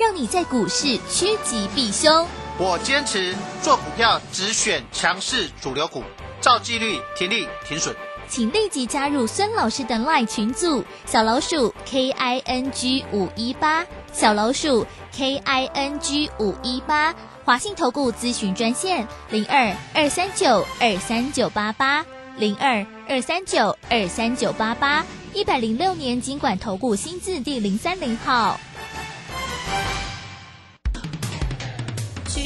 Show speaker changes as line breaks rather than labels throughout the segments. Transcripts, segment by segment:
让你在股市趋吉避凶。
我坚持做股票只选强势主流股，照纪律停利停损。
请立即加入孙老师的 LINE 群组，小老鼠 K I N G 五一八，小老鼠 K I N G 五一八，华信投顾咨询专线零二二三九二三九八八零二二三九二三九八八，一百零六年经管投顾新字第零三零号。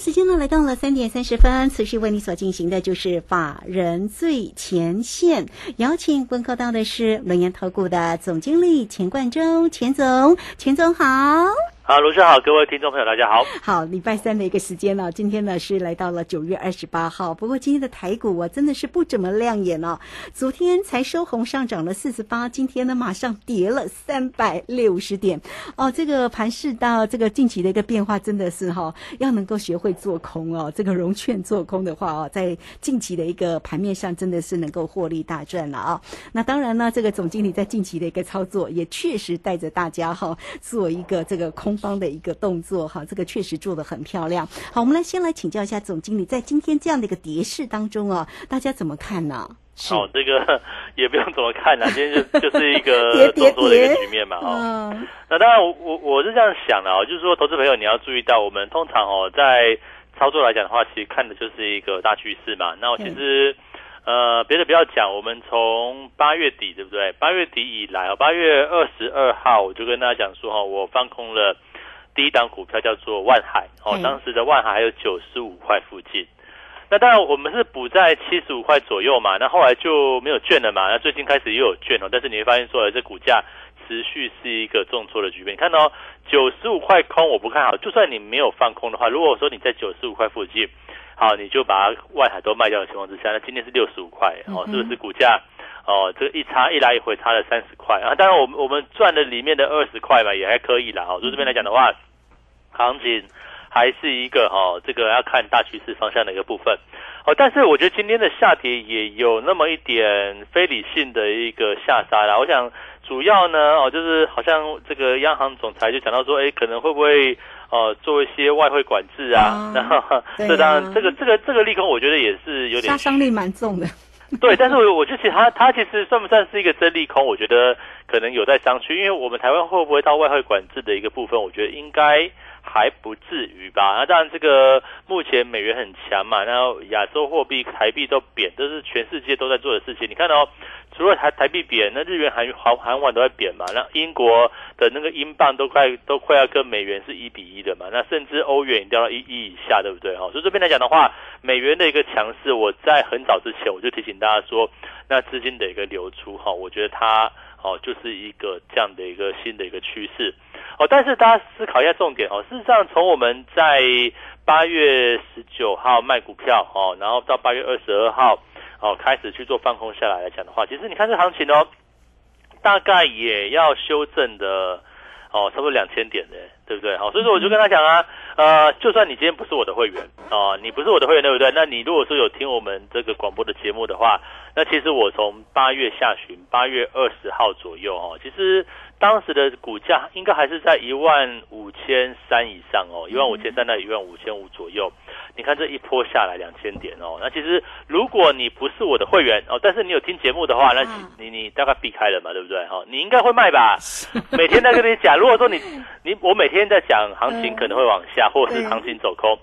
时间呢来到了三点三十分，持续为你所进行的就是法人最前线，邀请问候到的是龙岩投顾的总经理钱冠中，钱总，钱总好。
好，卢生好，各位听众朋友，大家好。
好，礼拜三的一个时间了，今天呢是来到了九月二十八号。不过今天的台股啊，真的是不怎么亮眼哦。昨天才收红，上涨了四十八，今天呢马上跌了三百六十点。哦，这个盘势到这个近期的一个变化，真的是哈，要能够学会做空哦。这个融券做空的话哦，在近期的一个盘面上，真的是能够获利大赚了啊。那当然呢，这个总经理在近期的一个操作，也确实带着大家哈，做一个这个空。方的一个动作哈，这个确实做的很漂亮。好，我们来先来请教一下总经理，在今天这样的一个跌势当中啊，大家怎么看呢？
好，这个 也不用怎么看呢，今天就就是一个 动作的一个局面嘛。哦，那当然，我我我是这样想的哦，就是说，投资朋友你要注意到，我们通常哦，在操作来讲的话，其实看的就是一个大趋势嘛。那我其实。呃，别的不要讲，我们从八月底对不对？八月底以来哦，八月二十二号我就跟大家讲说哈，我放空了第一档股票叫做万海哦，当时的万海还有九十五块附近。那当然我们是补在七十五块左右嘛，那后来就没有券了嘛。那最近开始又有券哦，但是你会发现说这股价持续是一个重挫的局面。你看到九十五块空，我不看好。就算你没有放空的话，如果说你在九十五块附近。好，你就把外海都卖掉的情况之下，那今天是六十五块哦，是不是股价哦？这个一差一来一回差了三十块啊！当然，我们我们赚的里面的二十块嘛，也还可以啦。哦，就这边来讲的话，行情还是一个哦，这个要看大趋势方向的一个部分哦。但是我觉得今天的下跌也有那么一点非理性的一个下杀啦。我想主要呢哦，就是好像这个央行总裁就讲到说，哎，可能会不会？哦，做一些外汇管制啊，然后这当然这个这个这个利空，我觉得也是有点
杀伤力蛮重的。
对，但是我我觉得其实它它其实算不算是一个真利空？我觉得可能有待商榷，因为我们台湾会不会到外汇管制的一个部分？我觉得应该。还不至于吧？那当然，这个目前美元很强嘛，然后亚洲货币台币都贬，这是全世界都在做的事情。你看到，除了台台币贬，那日元、韩韩韩元都在贬嘛。那英国的那个英镑都快都快要跟美元是一比一的嘛。那甚至欧元掉到一一以下，对不对？哈，所以这边来讲的话，美元的一个强势，我在很早之前我就提醒大家说，那资金的一个流出，哈，我觉得它哦就是一个这样的一个新的一个趋势。哦，但是大家思考一下重点哦。事实上，从我们在八月十九号卖股票哦，然后到八月二十二号哦开始去做放空下来来讲的话，其实你看这行情哦，大概也要修正的哦，差不多两千点的，对不对？好，所以说我就跟他讲啊，呃，就算你今天不是我的会员哦，你不是我的会员，对不对？那你如果说有听我们这个广播的节目的话，那其实我从八月下旬，八月二十号左右哦，其实。当时的股价应该还是在一万五千三以上哦，一万五千三到一万五千五左右。你看这一波下来两千点哦，那其实如果你不是我的会员哦，但是你有听节目的话，那你你大概避开了嘛，对不对？哈，你应该会卖吧？每天在跟你讲，如果说你你我每天在讲行情可能会往下，或者是行情走空，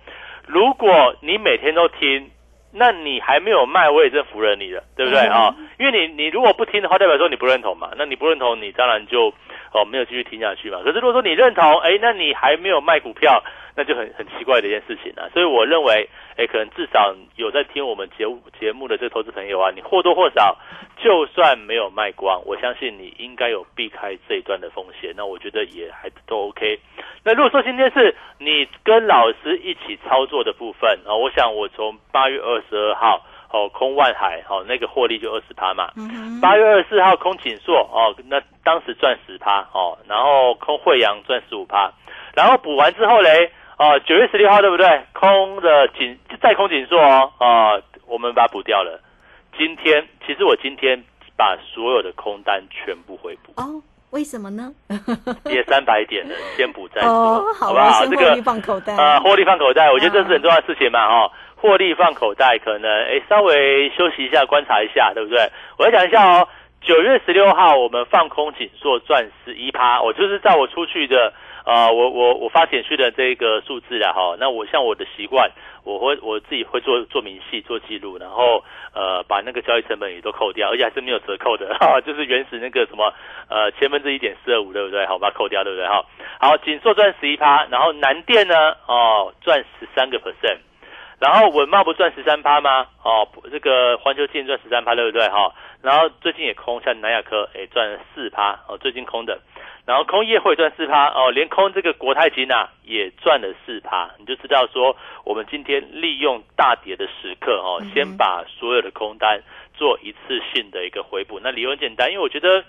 如果你每天都听。那你还没有卖，我也是服了你的，对不对啊？因为你你如果不听的话，代表说你不认同嘛。那你不认同，你当然就哦没有继续听下去嘛。可是如果说你认同，哎，那你还没有卖股票。那就很很奇怪的一件事情啊，所以我认为，哎，可能至少有在听我们节目节目的这个投资朋友啊，你或多或少，就算没有卖光，我相信你应该有避开这一段的风险。那我觉得也还都 OK。那如果说今天是你跟老师一起操作的部分啊，我想我从八月二十二号哦空万海哦那个获利就二十趴嘛，八月二十四号空锦硕哦那当时赚十趴哦，然后空惠阳赚十五趴，然后补完之后嘞。哦，九月十六号对不对？空的紧再空紧缩哦，啊，我们把它补掉了。今天其实我今天把所有的空单全部回补
哦，为什么呢？
跌三百点的先补再
说，好不好？这个获利放口袋
啊，获利放口袋，我觉得这是很重要的事情嘛，哈，获利放口袋，可能哎稍微休息一下，观察一下，对不对？我来讲一下哦，九月十六号我们放空紧缩赚十一趴，我就是在我出去的。啊，我我我发简讯的这个数字啊，哈，那我像我的习惯，我会我自己会做做明细做记录，然后呃把那个交易成本也都扣掉，而且还是没有折扣的，哈，就是原始那个什么呃千分之一点四二五，对不对？好，把它扣掉，对不对？哈，好，锦硕赚十一趴，然后南电呢，哦赚十三个 percent，然后文茂不赚十三趴吗？哦，这个环球金赚十三趴，对不对？哈，然后最近也空，像南亚科也赚了四趴，哦最近空的。然后空业会赚四趴哦，连空这个国泰金啊也赚了四趴，你就知道说我们今天利用大跌的时刻哦，先把所有的空单做一次性的一个回补。那理由很简单，因为我觉得，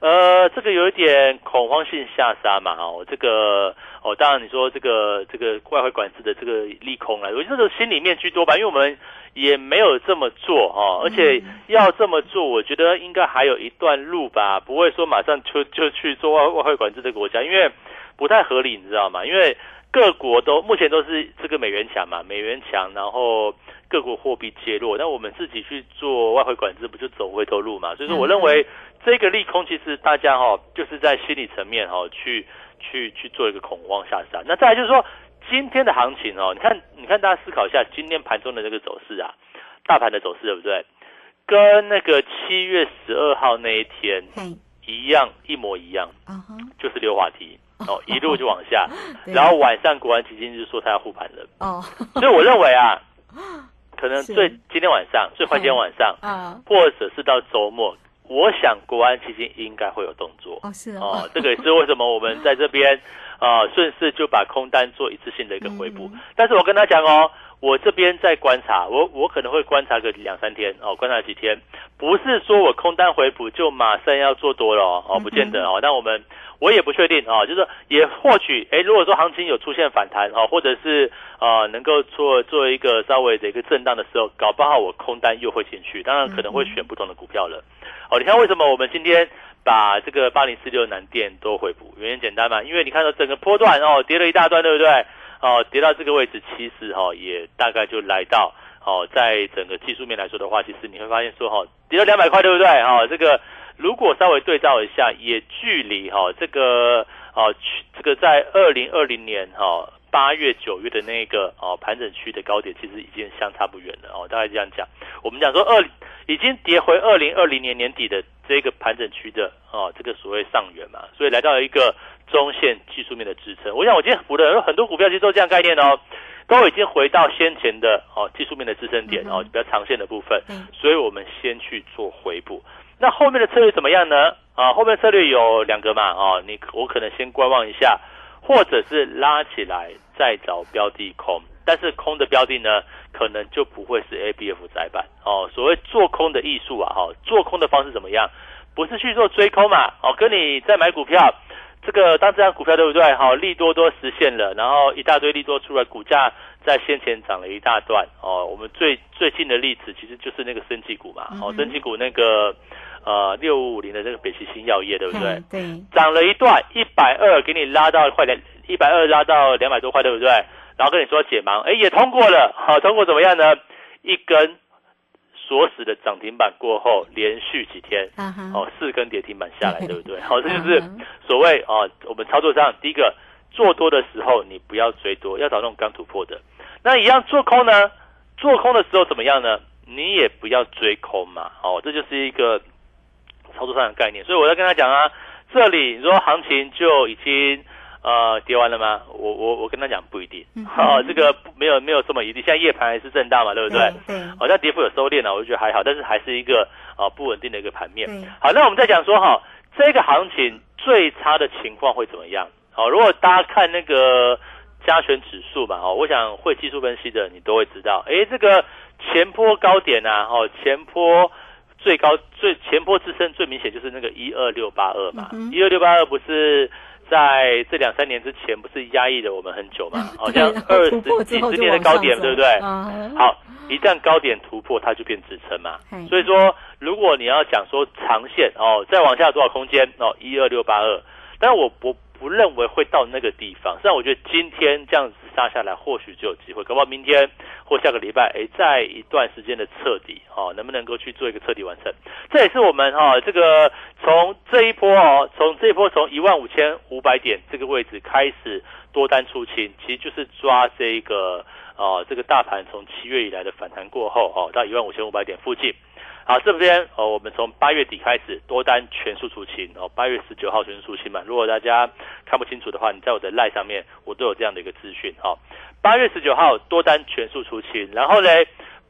呃，这个有一点恐慌性下杀嘛哦，这个哦，当然你说这个这个外汇管制的这个利空啊，我觉得心里面居多吧，因为我们。也没有这么做哈，而且要这么做，我觉得应该还有一段路吧，不会说马上就就去做外外汇管制的国家，因为不太合理，你知道吗？因为各国都目前都是这个美元强嘛，美元强，然后各国货币介弱，那我们自己去做外汇管制，不就走回头路嘛？所以说，我认为这个利空其实大家哈，就是在心理层面哈，去去去做一个恐慌下杀。那再来就是说。今天的行情哦，你看，你看，大家思考一下，今天盘中的这个走势啊，大盘的走势对不对？跟那个七月十二号那一天一样，一模一样，就是溜滑梯哦，一路就往下，然后晚上国安基金就说他要护盘了。哦，所以我认为啊，可能最今天晚上，最快今天晚上啊，或者是到周末，我想国安基金应该会有动作。
哦，是哦，
这个也是为什么我们在这边。啊，顺势就把空单做一次性的一个回补，但是我跟他讲哦，我这边在观察，我我可能会观察个两三天哦，观察几天，不是说我空单回补就马上要做多了哦，不见得哦，那我们我也不确定哦，就是也或许哎，如果说行情有出现反弹哦，或者是啊能够做做一个稍微的一个震荡的时候，搞不好我空单又会进去，当然可能会选不同的股票了哦，你看为什么我们今天？把这个八零四六南电都回补，原因简单嘛，因为你看到整个波段哦跌了一大段，对不对？哦，跌到这个位置，其实哈也大概就来到哦，在整个技术面来说的话，其实你会发现说哈跌了两百块，对不对？哈，这个如果稍微对照一下，也距离哈这个哦这个在二零二零年哈八月九月的那个哦盘整区的高点，其实已经相差不远了哦。大概这样讲，我们讲说二已经跌回二零二零年年底的。这个盘整区的哦，这个所谓上缘嘛，所以来到了一个中线技术面的支撑。我想我今天补的很多股票其实都这样概念哦，都已经回到先前的哦技术面的支撑点哦，比较长线的部分。所以我们先去做回补。那后面的策略怎么样呢？啊，后面策略有两个嘛，哦，你我可能先观望一下，或者是拉起来再找标的空。但是空的标的呢，可能就不会是 A B F 窄板哦。所谓做空的艺术啊，哈，做空的方式怎么样？不是去做追空嘛，哦，跟你在买股票，这个当这张股票对不对？好，利多多实现了，然后一大堆利多出来，股价在先前涨了一大段哦。我们最最近的例子其实就是那个生技股嘛，哦，生技股那个呃六五五零的这个北齐新药业对不对？
对，
涨了一段一百二，给你拉到快两一百二拉到两百多块对不对？然后跟你说解盲，哎，也通过了，好，通过怎么样呢？一根。锁死的涨停板过后，连续几天，哦，四根跌停板下来，对不对？好，这就是所谓啊，我们操作上第一个做多的时候，你不要追多，要找那种刚突破的。那一样做空呢？做空的时候怎么样呢？你也不要追空嘛。哦，这就是一个操作上的概念。所以我在跟他讲啊，这里你说行情就已经。呃，跌完了吗？我我我跟他讲不一定，好，这个没有没有这么一定。现在夜盘还是震荡嘛，对不对？
对，
好像跌幅有收敛了，我就觉得还好，但是还是一个啊不稳定的一个盘面。好，那我们再讲说哈，这个行情最差的情况会怎么样？好，如果大家看那个加权指数嘛，哦，我想会技术分析的你都会知道，哎，这个前坡高点呐，哦，前坡最高最前坡支撑最明显就是那个一二六八二嘛，一二六八二不是。在这两三年之前，不是压抑了我们很久吗？好像二十几十年的高点，对不对？好，一旦高点突破，它就变支撑嘛。所以说，如果你要讲说长线哦，再往下多少空间哦，一二六八二，但是我不。不认为会到那个地方，实际上我觉得今天这样子杀下来，或许就有机会。搞不好明天或下个礼拜，哎，在一段时间的彻底，哦，能不能够去做一个彻底完成？这也是我们哈，这个从这一波哦，从这一波从一万五千五百点这个位置开始多单出清，其实就是抓这个哦，这个大盘从七月以来的反弹过后哦，到一万五千五百点附近。好，这边哦，我们从八月底开始多单全数出清哦，八月十九号全数出清嘛。如果大家看不清楚的话，你在我的 line 上面，我都有这样的一个资讯哦。八月十九号多单全数出清，然后呢，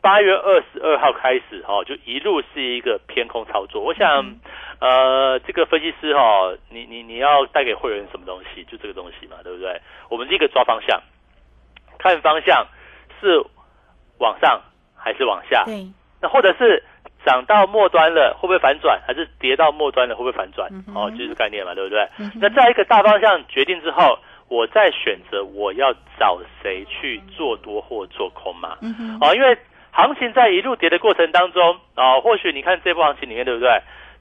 八月二十二号开始哦，就一路是一个偏空操作。我想，呃，这个分析师哈，你你你要带给会员什么东西？就这个东西嘛，对不对？我们第一个抓方向，看方向是往上还是往下？
对，
那或者是。涨到末端了，会不会反转？还是跌到末端了，会不会反转？哦，就是概念嘛，对不对？那在一个大方向决定之后，我再选择我要找谁去做多或做空嘛？哦，因为行情在一路跌的过程当中啊，或许你看这波行情里面，对不对？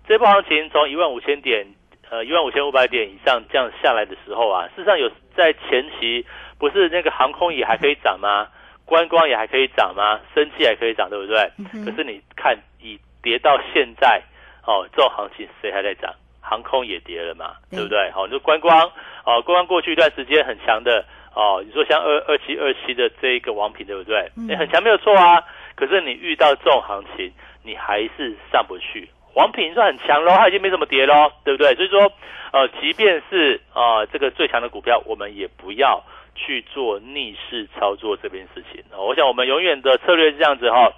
这波行情从一万五千点，呃，一万五千五百点以上这样下来的时候啊，事实上有在前期不是那个航空也还可以涨吗？观光也还可以涨吗？生气还可以涨，对不对？可是你看，以跌到现在，哦，这种行情谁还在涨？航空也跌了嘛，对不对？好，你说观光，哦，观光过去一段时间很强的，哦，你说像二二七二七的这一个王品，对不对？哎，很强没有错啊。可是你遇到这种行情，你还是上不去。王品算很强喽，它已经没怎么跌喽，对不对？所以说，呃，即便是啊这个最强的股票，我们也不要。去做逆势操作这件事情，我想我们永远的策略是这样子哈，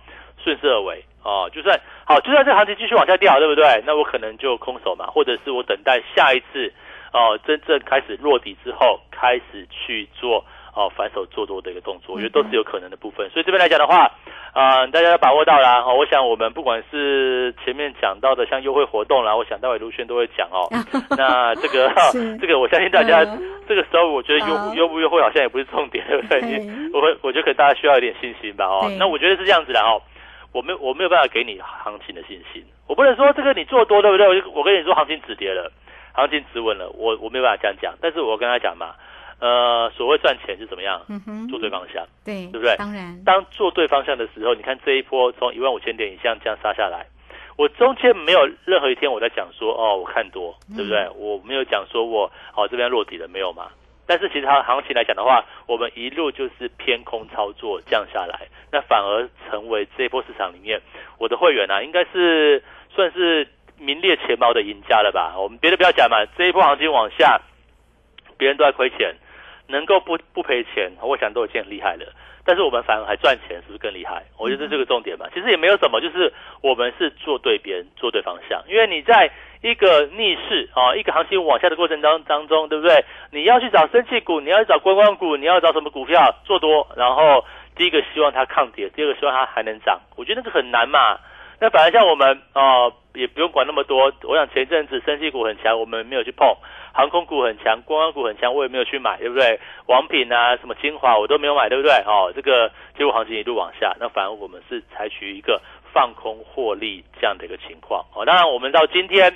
顺势而为哦，就算好，就算这行情继续往下掉，对不对？那我可能就空手嘛，或者是我等待下一次哦，真正开始落底之后，开始去做。哦，反手做多的一个动作，我觉得都是有可能的部分。所以这边来讲的话，啊，大家要把握到啦。哦，我想我们不管是前面讲到的像优惠活动啦，我想待会卢轩都会讲哦。那这个 这个，我相信大家这个时候，我觉得优优不优惠好像也不是重点，对不对？我我觉得可能大家需要一点信心吧。哦，那我觉得是这样子的哦。我没我没有办法给你行情的信心，我不能说这个你做多对不对？我我跟你说行情止跌了，行情止稳了，我我没有办法这样讲。但是我跟他讲嘛。呃，所谓赚钱是怎么样？嗯哼，做对方向，
对，
对不对？
当然，
当做对方向的时候，你看这一波从一万五千点以上这样杀下来，我中间没有任何一天我在讲说哦，我看多，对不对？我没有讲说我哦这边落底了没有嘛？但是其实它行情来讲的话，我们一路就是偏空操作降下来，那反而成为这一波市场里面我的会员啊，应该是算是名列前茅的赢家了吧？我们别的不要讲嘛，这一波行情往下，别人都在亏钱。能够不不赔钱，我想都已经很厉害了。但是我们反而还赚钱，是不是更厉害？我觉得这个重点嘛。其实也没有什么，就是我们是做对边，做对方向。因为你在一个逆势啊，一个行情往下的过程当当中，对不对？你要去找生气股，你要去找观光股，你要找什么股票做多？然后第一个希望它抗跌，第二个希望它还能涨。我觉得那个很难嘛。那反而像我们啊，也不用管那么多。我想前阵子生气股很强，我们没有去碰。航空股很强，观光股很强，我也没有去买，对不对？王品啊，什么精华我都没有买，对不对？哦，这个结果行情一路往下，那反而我们是采取一个放空获利这样的一个情况。哦，当然我们到今天。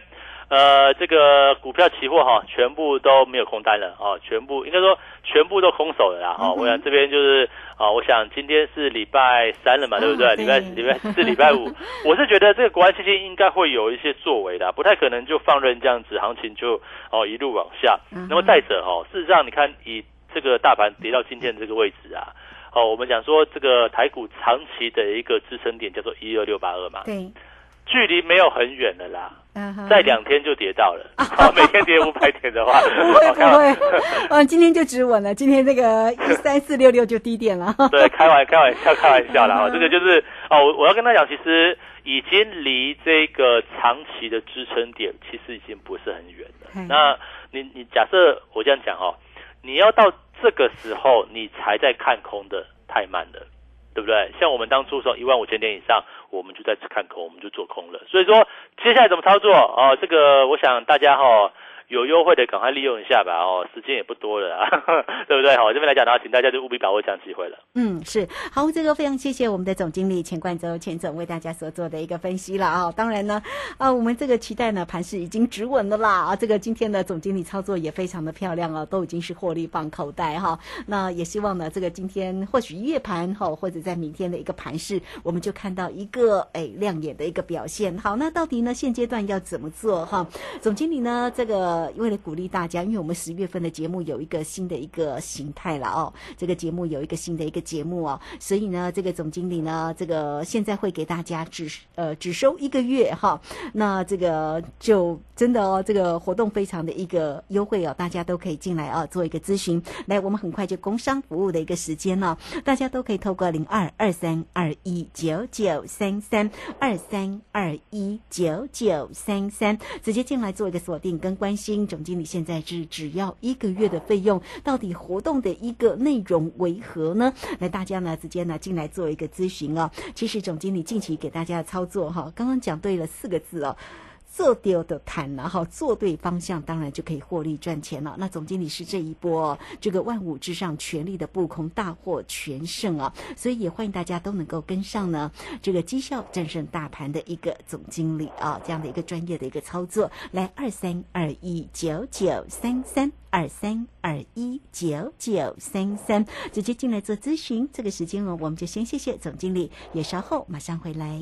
呃，这个股票期货哈，全部都没有空单了啊，全部应该说全部都空手了啦哦。我想这边就是啊，我想今天是礼拜三了嘛，对不对？礼拜礼拜四、礼拜五，我是觉得这个国安基金应该会有一些作为的，不太可能就放任这样子，行情就哦一路往下。那么再者哦，事实上你看以这个大盘跌到今天这个位置啊，哦，我们讲说这个台股长期的一个支撑点叫做一二六八二嘛，
对。
距离没有很远的啦，在两天就跌到了。每天跌五百点的话，
不 会不会，嗯，今天就止稳了。今天那个一三四六六就低点了。
对，开玩开玩笑，开玩笑啦。哦，这个就是哦，我我要跟他讲，其实已经离这个长期的支撑点其实已经不是很远了。那你你假设我这样讲哦，你要到这个时候你才在看空的，太慢了。对不对？像我们当初说一万五千点以上，我们就在此看空，我们就做空了。所以说，接下来怎么操作？哦，这个我想大家哈。有优惠的赶快利用一下吧哦，时间也不多了，对不对？好，这边来讲的话，请大家就务必把握这样机会了。
嗯，是好，这个非常谢谢我们的总经理钱冠洲钱总为大家所做的一个分析了啊。当然呢，啊，我们这个期待呢，盘势已经止稳了啦啊。这个今天的总经理操作也非常的漂亮哦，都已经是获利放口袋哈。那也希望呢，这个今天或许夜盘哈，或者在明天的一个盘势，我们就看到一个哎亮眼的一个表现。好，那到底呢现阶段要怎么做哈？总经理呢这个。为了鼓励大家，因为我们十月份的节目有一个新的一个形态了哦，这个节目有一个新的一个节目哦，所以呢，这个总经理呢，这个现在会给大家只呃只收一个月哈，那这个就真的哦，这个活动非常的一个优惠哦，大家都可以进来啊做一个咨询。来，我们很快就工商服务的一个时间了，大家都可以透过零二二三二一九九三三二三二一九九三三直接进来做一个锁定跟关心。总经理现在是只要一个月的费用，到底活动的一个内容为何呢？来，大家呢直接呢进来做一个咨询哦。其实总经理近期给大家的操作哈，刚刚讲对了四个字哦。做丢的谈了哈，做对方向，当然就可以获利赚钱了。那总经理是这一波这个万五之上全力的布空，大获全胜啊！所以也欢迎大家都能够跟上呢，这个绩效战胜大盘的一个总经理啊，这样的一个专业的一个操作。来，二三二一九九三三，二三二一九九三三，直接进来做咨询。这个时间哦，我们就先谢谢总经理，也稍后马上回来。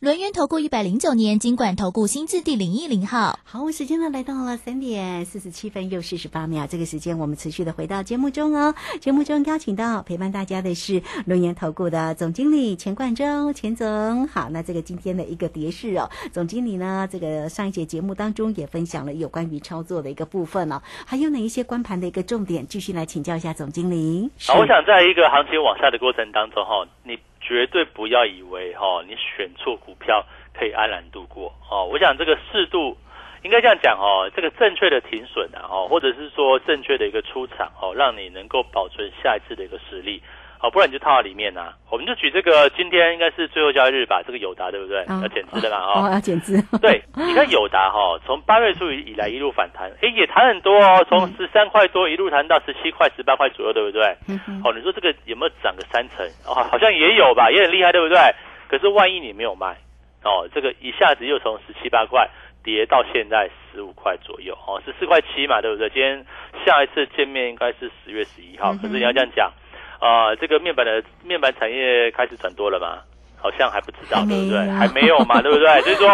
轮源投顾一百零九年金管投顾新字第零一零号，
好，时间呢来到了三点四十七分又四十八秒，这个时间我们持续的回到节目中哦。节目中邀请到陪伴大家的是轮源投顾的总经理钱冠洲，钱总好。那这个今天的一个跌势哦，总经理呢，这个上一节节目当中也分享了有关于操作的一个部分哦，还有哪一些关盘的一个重点，继续来请教一下总经理。
好，我想在一个行情往下的过程当中哈，你。绝对不要以为哈，你选错股票可以安然度过哦。我想这个适度应该这样讲哦，这个正确的停损啊，哦，或者是说正确的一个出场哦，让你能够保存下一次的一个实力好，不然你就套在里面呐。我们就举这个，今天应该是最后交易日吧？这个友达对不对？要减资的啦，
哦，要减资。
对，你看友达哈，从八月初以来一路反弹，哎，也弹很多哦，从十三块多一路弹到十七块、十八块左右，对不对？嗯哦，你说这个有没有涨个三成？哦，好像也有吧，也很厉害，对不对？可是万一你没有卖，哦，这个一下子又从十七八块跌到现在十五块左右，哦，十四块七嘛，对不对？今天下一次见面应该是十月十一号，可是你要这样讲。啊，这个面板的面板产业开始转多了吗？好像还不知道，对不对？还没有嘛，对不对？所以说，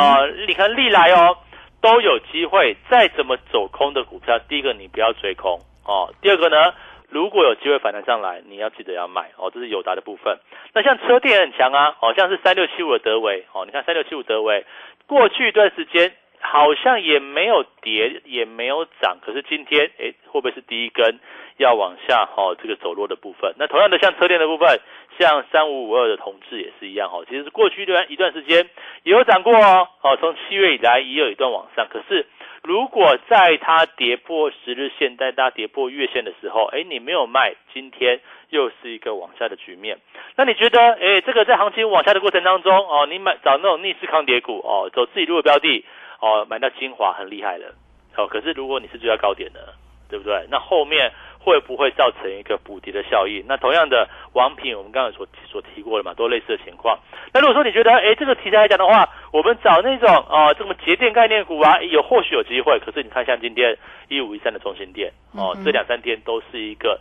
呃，你看历来哦都有机会，再怎么走空的股票，第一个你不要追空哦，第二个呢，如果有机会反弹上来，你要记得要卖哦，这是友达的部分。那像车电很强啊，好像是三六七五的德维哦，你看三六七五德维过去一段时间好像也没有跌，也没有涨，可是今天哎，会不会是第一根？要往下哈，这个走弱的部分。那同样的，像车电的部分，像三五五二的同志也是一样哈。其实是过去一段一段时间也有涨过哦，哦，从七月以来也有一段往上。可是如果在它跌破十日线，在它跌破月线的时候，哎，你没有卖，今天又是一个往下的局面。那你觉得，哎，这个在行情往下的过程当中哦，你买找那种逆势抗跌股哦，走自己路的标的哦，买到精华很厉害了。哦，可是如果你是追到高点的，对不对？那后面。会不会造成一个补跌的效应？那同样的，王品我们刚才所所提过的嘛，都类似的情况。那如果说你觉得，哎，这个题材来讲的话，我们找那种啊，这么节电概念股啊，有或许有机会。可是你看，像今天一五一三的中心店哦，这两三天都是一个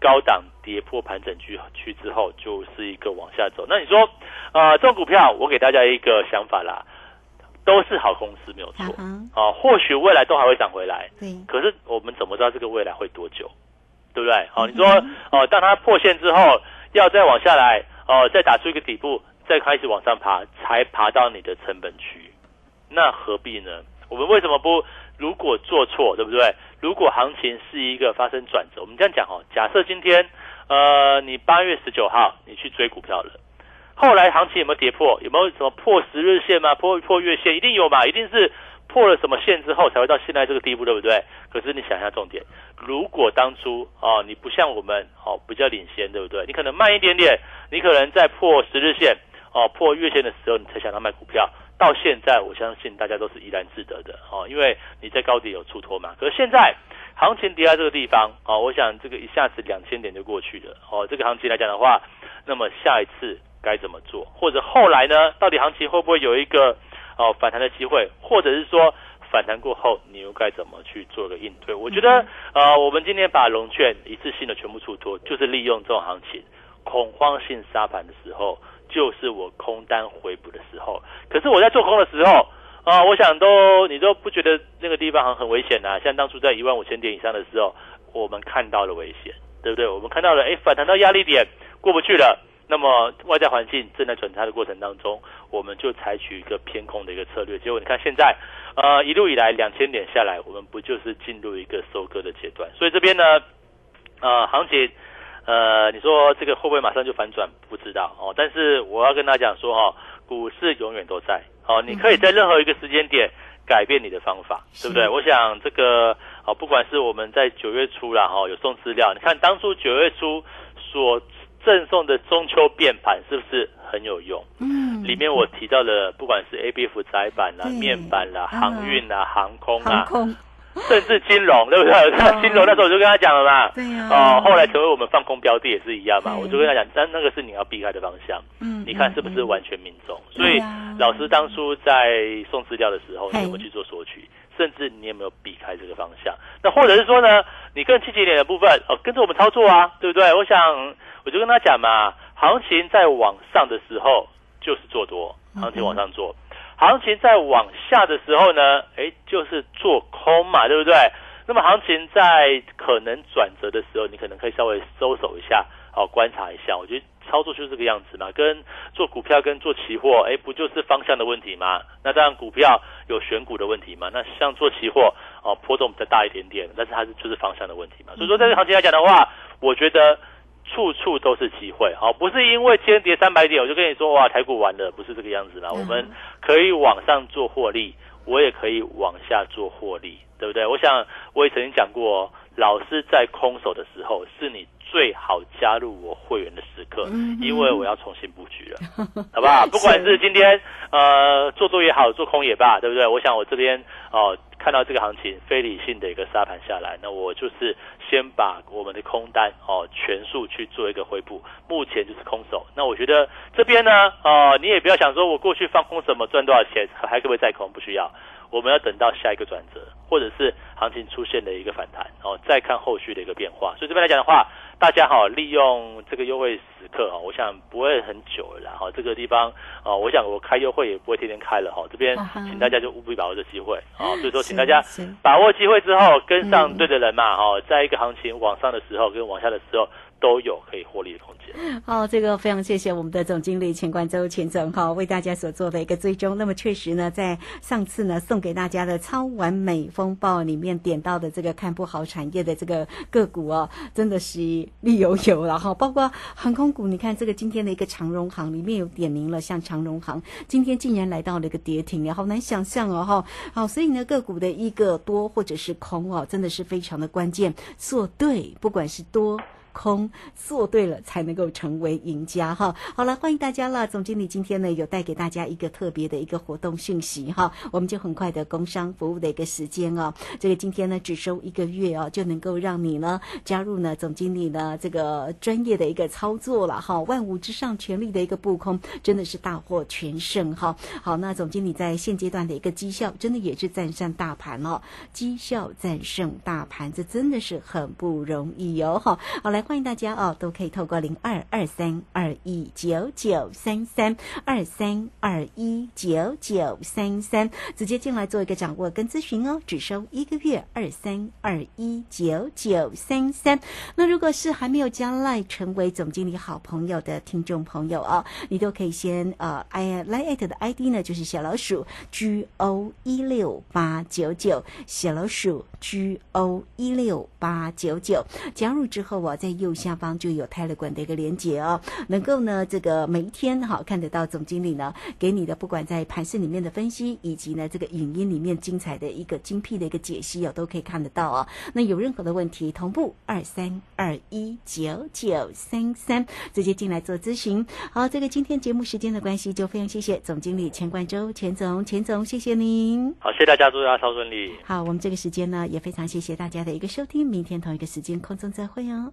高档跌破盘整区区之后，就是一个往下走。那你说，呃，这种股票，我给大家一个想法啦。都是好公司，没有错啊。或许未来都还会涨回来，对。可是我们怎么知道这个未来会多久？对不对？好，你说哦，当它破线之后，要再往下来哦，再打出一个底部，再开始往上爬，才爬到你的成本区，那何必呢？我们为什么不？如果做错，对不对？如果行情是一个发生转折，我们这样讲哦，假设今天呃，你八月十九号你去追股票了，后来行情有没有跌破？有没有什么破十日线吗？破破月线？一定有嘛？一定是。破了什么线之后才会到现在这个地步，对不对？可是你想一下重点，如果当初哦你不像我们哦比较领先，对不对？你可能慢一点点，你可能在破十日线哦破月线的时候你才想到卖股票，到现在我相信大家都是怡然自得的哦，因为你在高底有出脱嘛。可是现在行情跌到这个地方哦，我想这个一下子两千点就过去了哦，这个行情来讲的话，那么下一次该怎么做？或者后来呢？到底行情会不会有一个？哦，反弹的机会，或者是说反弹过后，你又该怎么去做个应对？我觉得，呃，我们今天把龙券一次性的全部出脱，就是利用这种行情恐慌性杀盘的时候，就是我空单回补的时候。可是我在做空的时候，啊，我想都你都不觉得那个地方很很危险呐？像当初在一万五千点以上的时候，我们看到了危险，对不对？我们看到了，哎，反弹到压力点过不去了。那么外在环境正在转差的过程当中，我们就采取一个偏空的一个策略。结果你看现在，呃，一路以来两千点下来，我们不就是进入一个收割的阶段？所以这边呢，呃，行情，呃，你说这个会不会马上就反转？不知道哦。但是我要跟大家讲说哦，股市永远都在哦，你可以在任何一个时间点改变你的方法，对不对？我想这个哦，不管是我们在九月初啦哈，有送资料，你看当初九月初所。赠送的中秋变盘是不是很有用？嗯，里面我提到的，不管是 A B F 窄板啦、面板啦、航运啦、航空啊，甚至金融，对不对？金融那时候我就跟他讲了嘛，对呀。哦，后来成为我们放空标的也是一样嘛，我就跟他讲，但那个是你要避开的方向。嗯，你看是不是完全命中？所以老师当初在送资料的时候，你有没有去做索取？甚至你有没有避开这个方向？那或者是说呢，你更积极点的部分哦，跟着我们操作啊，对不对？我想。我就跟他讲嘛，行情在往上的时候就是做多，行情往上做；行情在往下的时候呢，哎，就是做空嘛，对不对？那么行情在可能转折的时候，你可能可以稍微收手一下，好观察一下。我觉得操作就是这个样子嘛，跟做股票跟做期货，哎，不就是方向的问题吗？那当然股票有选股的问题嘛，那像做期货哦，波动比较大一点点，但是它是就是方向的问题嘛。所以说，在这行情来讲的话，我觉得。处处都是机会，好，不是因为今天跌三百点，我就跟你说哇，台股完了，不是这个样子啦。我们可以往上做获利，我也可以往下做获利，对不对？我想我也曾经讲过，老师在空手的时候，是你最好加入我会员的时刻，因为我要重新布局了，好不好？不管是今天呃做多也好，做空也罢，对不对？我想我这边哦看到这个行情非理性的一个沙盘下来，那我就是先把我们的空单哦全数去做一个回补，目前就是空手。那我觉得这边呢，哦你也不要想说我过去放空什么赚多少钱，还可不可以再空？不需要。我们要等到下一个转折，或者是行情出现的一个反弹，然后再看后续的一个变化。所以这边来讲的话，大家好，利用这个优惠时刻哦，我想不会很久了哈。这个地方啊，我想我开优惠也不会天天开了哈。这边请大家就务必把握这机会啊。所以说，请大家把握机会之后，跟上对的人嘛哈。在一个行情往上的时候，跟往下的时候。都有可以获利的空间。
好，这个非常谢谢我们的总经理钱冠周钱总哈，为大家所做的一个追踪。那么确实呢，在上次呢送给大家的超完美风暴里面点到的这个看不好产业的这个个股哦，真的是绿油油了哈。包括航空股，你看这个今天的一个长荣航里面有点名了，像长荣航今天竟然来到了一个跌停，也好难想象哦哈。好，所以呢个股的一个多或者是空哦，真的是非常的关键，做对，不管是多。空做对了才能够成为赢家哈。好了，欢迎大家了。总经理今天呢有带给大家一个特别的一个活动讯息哈，我们就很快的工商服务的一个时间哦。这个今天呢只收一个月哦，就能够让你呢加入呢总经理呢这个专业的一个操作了哈。万物之上全力的一个布空，真的是大获全胜哈。好，那总经理在现阶段的一个绩效，真的也是战胜大盘哦。绩效战胜大盘，这真的是很不容易哦哈。好来。欢迎大家哦，都可以透过零二二三二一九九三三二三二一九九三三直接进来做一个掌握跟咨询哦，只收一个月二三二一九九三三。那如果是还没有加来成为总经理好朋友的听众朋友哦，你都可以先呃，i 赖艾特的 ID 呢就是小老鼠 G O 一六八九九，小老鼠 G O 一六八九九，加入之后我在。右下方就有泰勒管的一个连接哦，能够呢这个每一天哈看得到总经理呢给你的不管在盘市里面的分析，以及呢这个影音里面精彩的一个精辟的一个解析哦，都可以看得到哦。那有任何的问题，同步二三二一九九三三直接进来做咨询。好，这个今天节目时间的关系，就非常谢谢总经理钱冠洲钱总钱总，谢谢您。
好，谢谢大家，祝大家超顺利。
好，我们这个时间呢也非常谢谢大家的一个收听，明天同一个时间空中再会哦。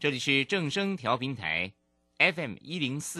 这里是正声调频台，FM 一零四。